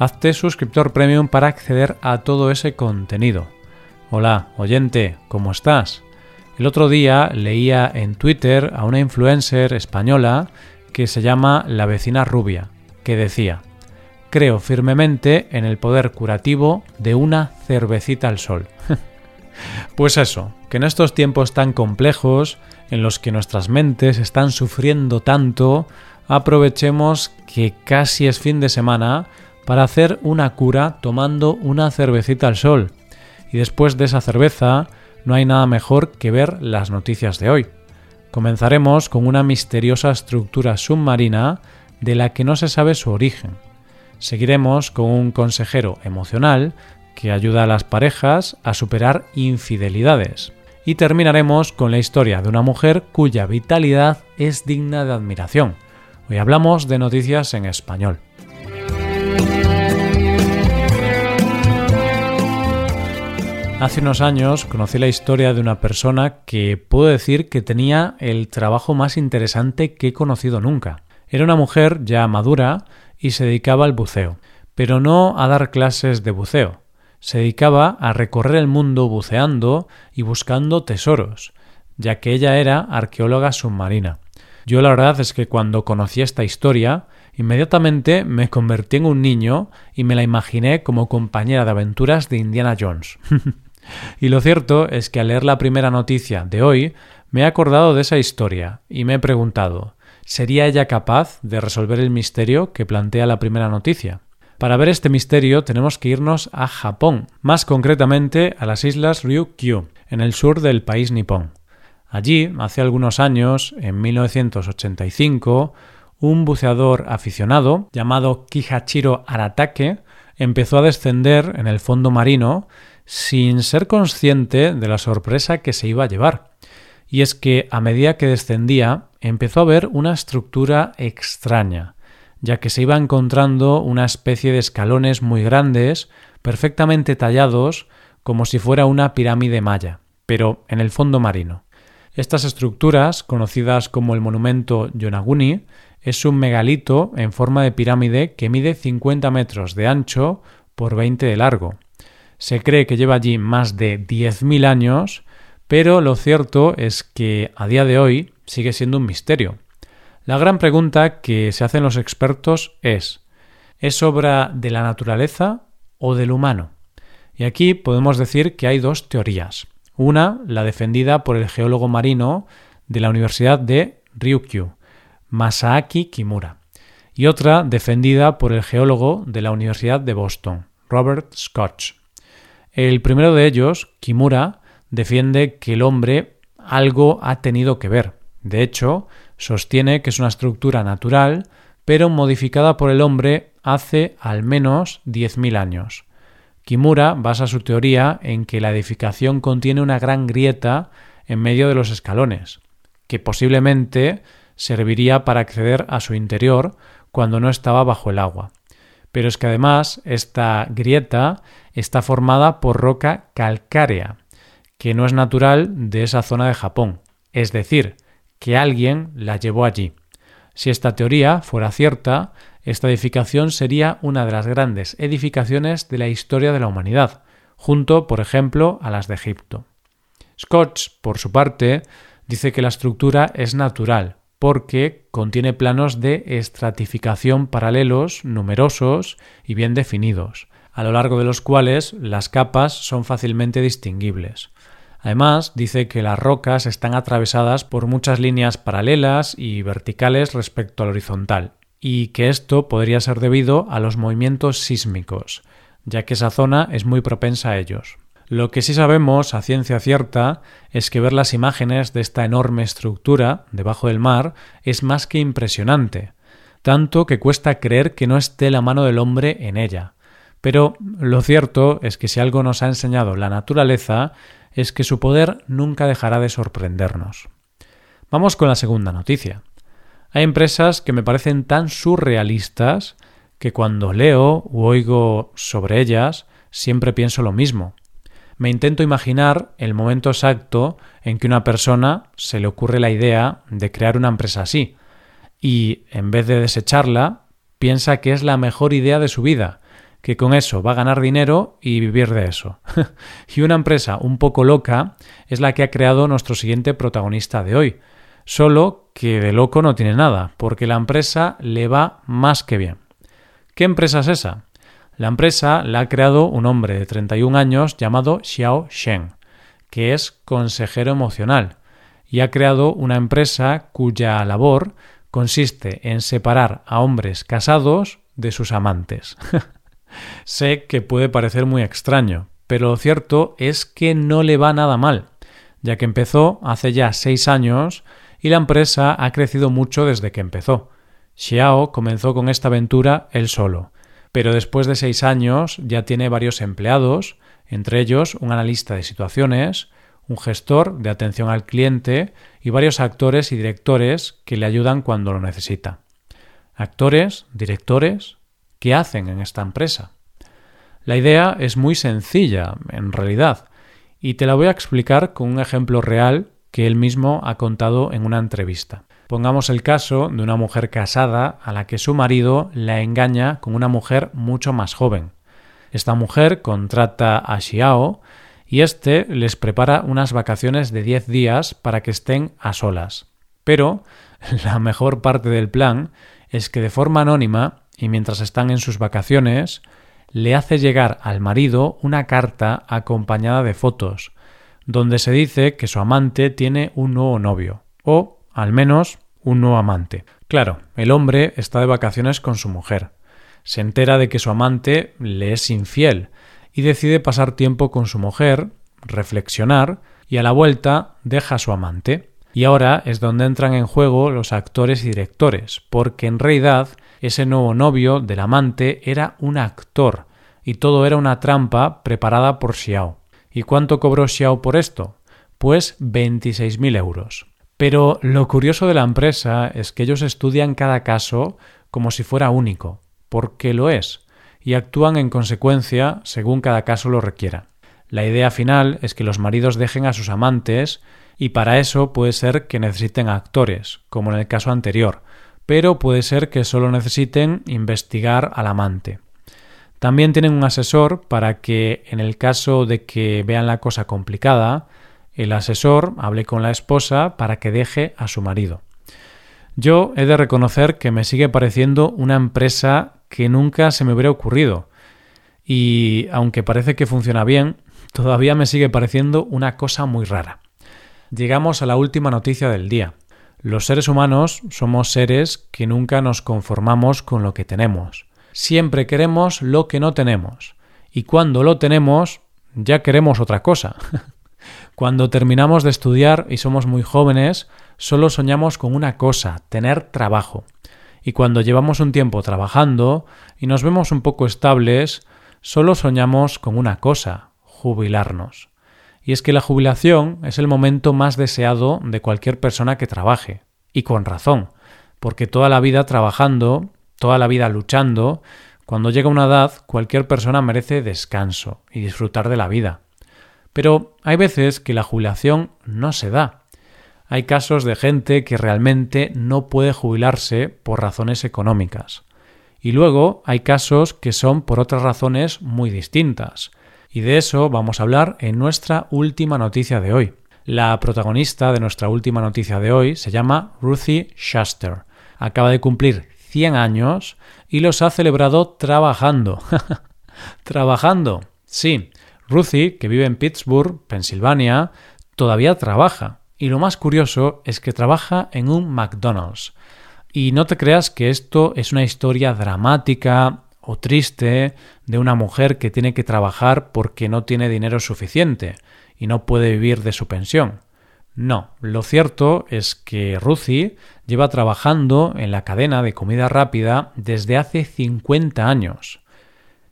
Hazte suscriptor premium para acceder a todo ese contenido. Hola, oyente, ¿cómo estás? El otro día leía en Twitter a una influencer española que se llama La vecina rubia, que decía, creo firmemente en el poder curativo de una cervecita al sol. pues eso, que en estos tiempos tan complejos, en los que nuestras mentes están sufriendo tanto, aprovechemos que casi es fin de semana para hacer una cura tomando una cervecita al sol. Y después de esa cerveza, no hay nada mejor que ver las noticias de hoy. Comenzaremos con una misteriosa estructura submarina de la que no se sabe su origen. Seguiremos con un consejero emocional que ayuda a las parejas a superar infidelidades. Y terminaremos con la historia de una mujer cuya vitalidad es digna de admiración. Hoy hablamos de noticias en español. Hace unos años conocí la historia de una persona que puedo decir que tenía el trabajo más interesante que he conocido nunca. Era una mujer ya madura y se dedicaba al buceo, pero no a dar clases de buceo. Se dedicaba a recorrer el mundo buceando y buscando tesoros, ya que ella era arqueóloga submarina. Yo la verdad es que cuando conocí esta historia, inmediatamente me convertí en un niño y me la imaginé como compañera de aventuras de Indiana Jones. Y lo cierto es que al leer la primera noticia de hoy me he acordado de esa historia y me he preguntado ¿sería ella capaz de resolver el misterio que plantea la primera noticia? Para ver este misterio tenemos que irnos a Japón, más concretamente a las islas Ryukyu, en el sur del país nipón. Allí, hace algunos años, en 1985, un buceador aficionado llamado Kihachiro Aratake empezó a descender en el fondo marino sin ser consciente de la sorpresa que se iba a llevar. Y es que a medida que descendía empezó a ver una estructura extraña, ya que se iba encontrando una especie de escalones muy grandes, perfectamente tallados, como si fuera una pirámide maya, pero en el fondo marino. Estas estructuras, conocidas como el monumento Yonaguni, es un megalito en forma de pirámide que mide 50 metros de ancho por 20 de largo se cree que lleva allí más de 10.000 años, pero lo cierto es que a día de hoy sigue siendo un misterio. La gran pregunta que se hacen los expertos es ¿es obra de la naturaleza o del humano? Y aquí podemos decir que hay dos teorías. Una, la defendida por el geólogo marino de la Universidad de Ryukyu, Masaaki Kimura, y otra defendida por el geólogo de la Universidad de Boston, Robert Scotch. El primero de ellos, Kimura, defiende que el hombre algo ha tenido que ver. De hecho, sostiene que es una estructura natural, pero modificada por el hombre hace al menos 10.000 años. Kimura basa su teoría en que la edificación contiene una gran grieta en medio de los escalones, que posiblemente serviría para acceder a su interior cuando no estaba bajo el agua. Pero es que además esta grieta está formada por roca calcárea, que no es natural de esa zona de Japón, es decir, que alguien la llevó allí. Si esta teoría fuera cierta, esta edificación sería una de las grandes edificaciones de la historia de la humanidad, junto, por ejemplo, a las de Egipto. Scotch, por su parte, dice que la estructura es natural, porque contiene planos de estratificación paralelos, numerosos y bien definidos, a lo largo de los cuales las capas son fácilmente distinguibles. Además, dice que las rocas están atravesadas por muchas líneas paralelas y verticales respecto al horizontal, y que esto podría ser debido a los movimientos sísmicos, ya que esa zona es muy propensa a ellos. Lo que sí sabemos a ciencia cierta es que ver las imágenes de esta enorme estructura debajo del mar es más que impresionante, tanto que cuesta creer que no esté la mano del hombre en ella. Pero lo cierto es que si algo nos ha enseñado la naturaleza es que su poder nunca dejará de sorprendernos. Vamos con la segunda noticia. Hay empresas que me parecen tan surrealistas que cuando leo u oigo sobre ellas siempre pienso lo mismo. Me intento imaginar el momento exacto en que una persona se le ocurre la idea de crear una empresa así y, en vez de desecharla, piensa que es la mejor idea de su vida, que con eso va a ganar dinero y vivir de eso. y una empresa un poco loca es la que ha creado nuestro siguiente protagonista de hoy, solo que de loco no tiene nada, porque la empresa le va más que bien. ¿Qué empresa es esa? La empresa la ha creado un hombre de 31 años llamado Xiao Shen, que es consejero emocional, y ha creado una empresa cuya labor consiste en separar a hombres casados de sus amantes. sé que puede parecer muy extraño, pero lo cierto es que no le va nada mal, ya que empezó hace ya seis años y la empresa ha crecido mucho desde que empezó. Xiao comenzó con esta aventura él solo, pero después de seis años ya tiene varios empleados, entre ellos un analista de situaciones, un gestor de atención al cliente y varios actores y directores que le ayudan cuando lo necesita. Actores, directores, ¿qué hacen en esta empresa? La idea es muy sencilla, en realidad, y te la voy a explicar con un ejemplo real que él mismo ha contado en una entrevista. Pongamos el caso de una mujer casada a la que su marido la engaña con una mujer mucho más joven. Esta mujer contrata a Xiao y éste les prepara unas vacaciones de 10 días para que estén a solas. Pero la mejor parte del plan es que de forma anónima y mientras están en sus vacaciones, le hace llegar al marido una carta acompañada de fotos, donde se dice que su amante tiene un nuevo novio, o al menos un nuevo amante. Claro, el hombre está de vacaciones con su mujer. Se entera de que su amante le es infiel y decide pasar tiempo con su mujer, reflexionar y a la vuelta deja a su amante. Y ahora es donde entran en juego los actores y directores, porque en realidad ese nuevo novio del amante era un actor y todo era una trampa preparada por Xiao. ¿Y cuánto cobró Xiao por esto? Pues 26.000 euros. Pero lo curioso de la empresa es que ellos estudian cada caso como si fuera único, porque lo es, y actúan en consecuencia según cada caso lo requiera. La idea final es que los maridos dejen a sus amantes y para eso puede ser que necesiten actores, como en el caso anterior, pero puede ser que solo necesiten investigar al amante. También tienen un asesor para que, en el caso de que vean la cosa complicada, el asesor hable con la esposa para que deje a su marido. Yo he de reconocer que me sigue pareciendo una empresa que nunca se me hubiera ocurrido. Y aunque parece que funciona bien, todavía me sigue pareciendo una cosa muy rara. Llegamos a la última noticia del día. Los seres humanos somos seres que nunca nos conformamos con lo que tenemos. Siempre queremos lo que no tenemos. Y cuando lo tenemos, ya queremos otra cosa. cuando terminamos de estudiar y somos muy jóvenes, solo soñamos con una cosa, tener trabajo y cuando llevamos un tiempo trabajando y nos vemos un poco estables, solo soñamos con una cosa, jubilarnos. Y es que la jubilación es el momento más deseado de cualquier persona que trabaje, y con razón, porque toda la vida trabajando, toda la vida luchando, cuando llega una edad cualquier persona merece descanso y disfrutar de la vida. Pero hay veces que la jubilación no se da, hay casos de gente que realmente no puede jubilarse por razones económicas. Y luego hay casos que son por otras razones muy distintas. Y de eso vamos a hablar en nuestra última noticia de hoy. La protagonista de nuestra última noticia de hoy se llama Ruthie Shuster. Acaba de cumplir 100 años y los ha celebrado trabajando. trabajando. Sí, Ruthie, que vive en Pittsburgh, Pensilvania, todavía trabaja. Y lo más curioso es que trabaja en un McDonald's. Y no te creas que esto es una historia dramática o triste de una mujer que tiene que trabajar porque no tiene dinero suficiente y no puede vivir de su pensión. No, lo cierto es que Ruthie lleva trabajando en la cadena de comida rápida desde hace 50 años.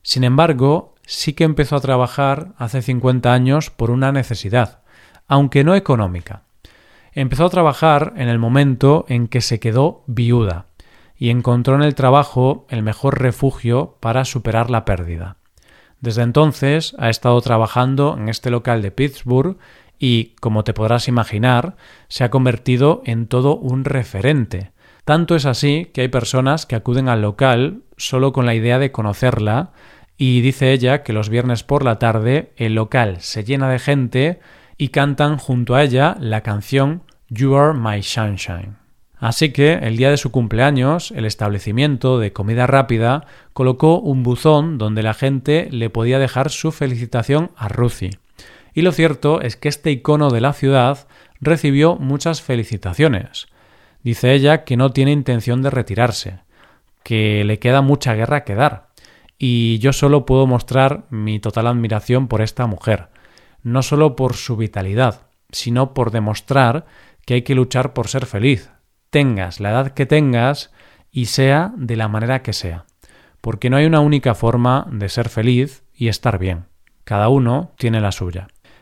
Sin embargo, sí que empezó a trabajar hace 50 años por una necesidad, aunque no económica. Empezó a trabajar en el momento en que se quedó viuda y encontró en el trabajo el mejor refugio para superar la pérdida. Desde entonces ha estado trabajando en este local de Pittsburgh y, como te podrás imaginar, se ha convertido en todo un referente. Tanto es así que hay personas que acuden al local solo con la idea de conocerla y dice ella que los viernes por la tarde el local se llena de gente y cantan junto a ella la canción You Are My Sunshine. Así que el día de su cumpleaños, el establecimiento de comida rápida colocó un buzón donde la gente le podía dejar su felicitación a Ruthie. Y lo cierto es que este icono de la ciudad recibió muchas felicitaciones. Dice ella que no tiene intención de retirarse, que le queda mucha guerra que dar. Y yo solo puedo mostrar mi total admiración por esta mujer, no solo por su vitalidad, sino por demostrar que hay que luchar por ser feliz, tengas la edad que tengas y sea de la manera que sea. Porque no hay una única forma de ser feliz y estar bien. Cada uno tiene la suya.